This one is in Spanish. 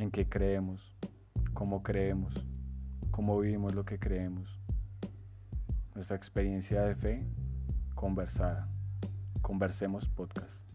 en qué creemos, cómo creemos, cómo vivimos lo que creemos. Nuestra experiencia de fe conversada. Conversemos podcast.